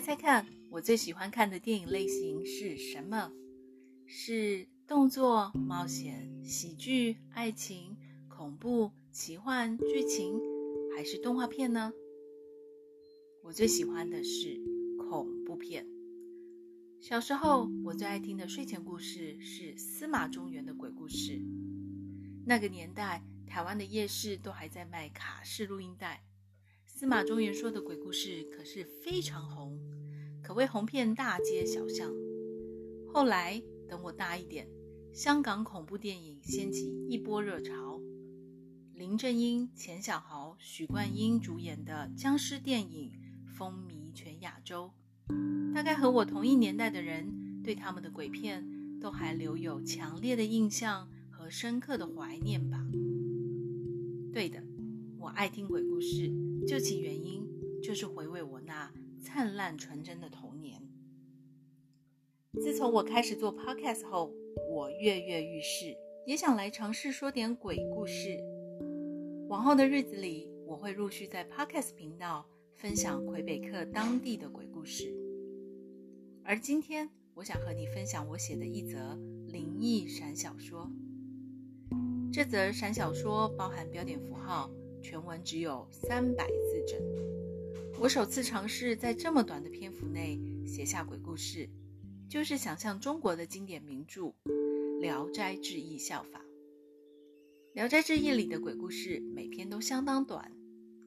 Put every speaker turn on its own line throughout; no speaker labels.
猜猜看，我最喜欢看的电影类型是什么？是动作、冒险、喜剧、爱情、恐怖、奇幻、剧情，还是动画片呢？我最喜欢的是恐怖片。小时候，我最爱听的睡前故事是司马中原的鬼故事。那个年代，台湾的夜市都还在卖卡式录音带，司马中原说的鬼故事可是非常红，可谓红遍大街小巷。后来，等我大一点，香港恐怖电影掀起一波热潮，林正英、钱小豪、许冠英主演的僵尸电影风靡全亚洲。大概和我同一年代的人，对他们的鬼片都还留有强烈的印象和深刻的怀念吧。对的，我爱听鬼故事，究其原因，就是回味我那灿烂纯真的童年。自从我开始做 podcast 后，我跃跃欲试，也想来尝试说点鬼故事。往后的日子里，我会陆续在 podcast 频道分享魁北克当地的鬼故事。而今天，我想和你分享我写的一则灵异闪小说。这则闪小说包含标点符号，全文只有三百字整。我首次尝试在这么短的篇幅内写下鬼故事。就是想像中国的经典名著《聊斋志异》效法，《聊斋志异》里的鬼故事每篇都相当短，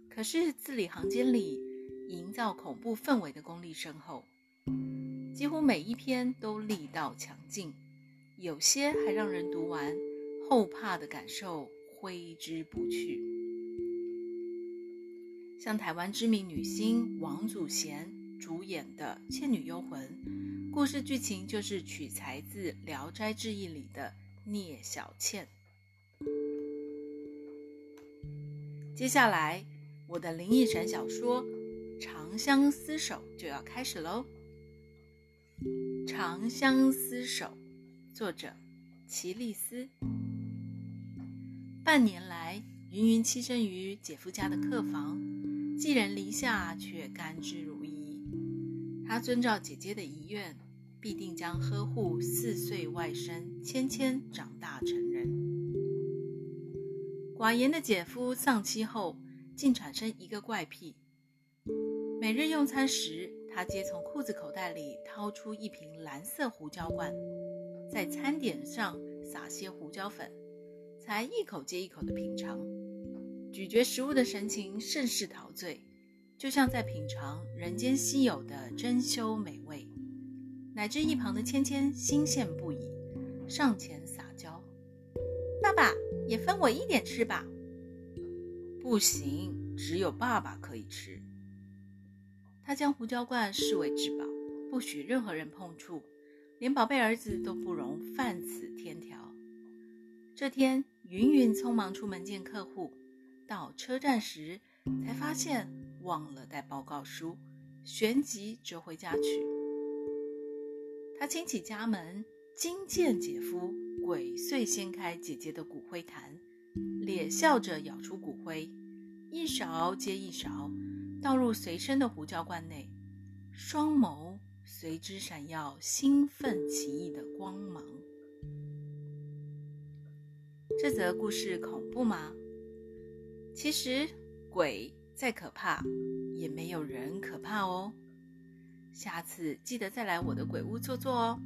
可是字里行间里营造恐怖氛围的功力深厚，几乎每一篇都力道强劲，有些还让人读完后怕的感受挥之不去。像台湾知名女星王祖贤主演的《倩女幽魂》。故事剧情就是取材自《聊斋志异》里的聂小倩。接下来，我的灵异闪小说《长相厮守》就要开始喽。《长相厮守》，作者奇利斯。半年来，芸芸栖身于姐夫家的客房，寄人篱下却甘之如饴。他遵照姐姐的遗愿，必定将呵护四岁外甥芊芊长大成人。寡言的姐夫丧妻后，竟产生一个怪癖：每日用餐时，他皆从裤子口袋里掏出一瓶蓝色胡椒罐，在餐点上撒些胡椒粉，才一口接一口的品尝，咀嚼食物的神情甚是陶醉，就像在品尝人间稀有的珍馐美味。乃至一旁的芊芊欣羡不已，上前撒娇：“爸爸也分我一点吃吧。”“不行，只有爸爸可以吃。”他将胡椒罐视为至宝，不许任何人碰触，连宝贝儿子都不容犯此天条。这天，芸芸匆忙出门见客户，到车站时才发现忘了带报告书，旋即折回家去。他轻启家门，惊见姐夫鬼祟掀开姐姐的骨灰坛，咧笑着舀出骨灰，一勺接一勺倒入随身的胡椒罐内，双眸随之闪耀兴奋奇异的光芒。这则故事恐怖吗？其实鬼再可怕，也没有人可怕哦。下次记得再来我的鬼屋坐坐哦。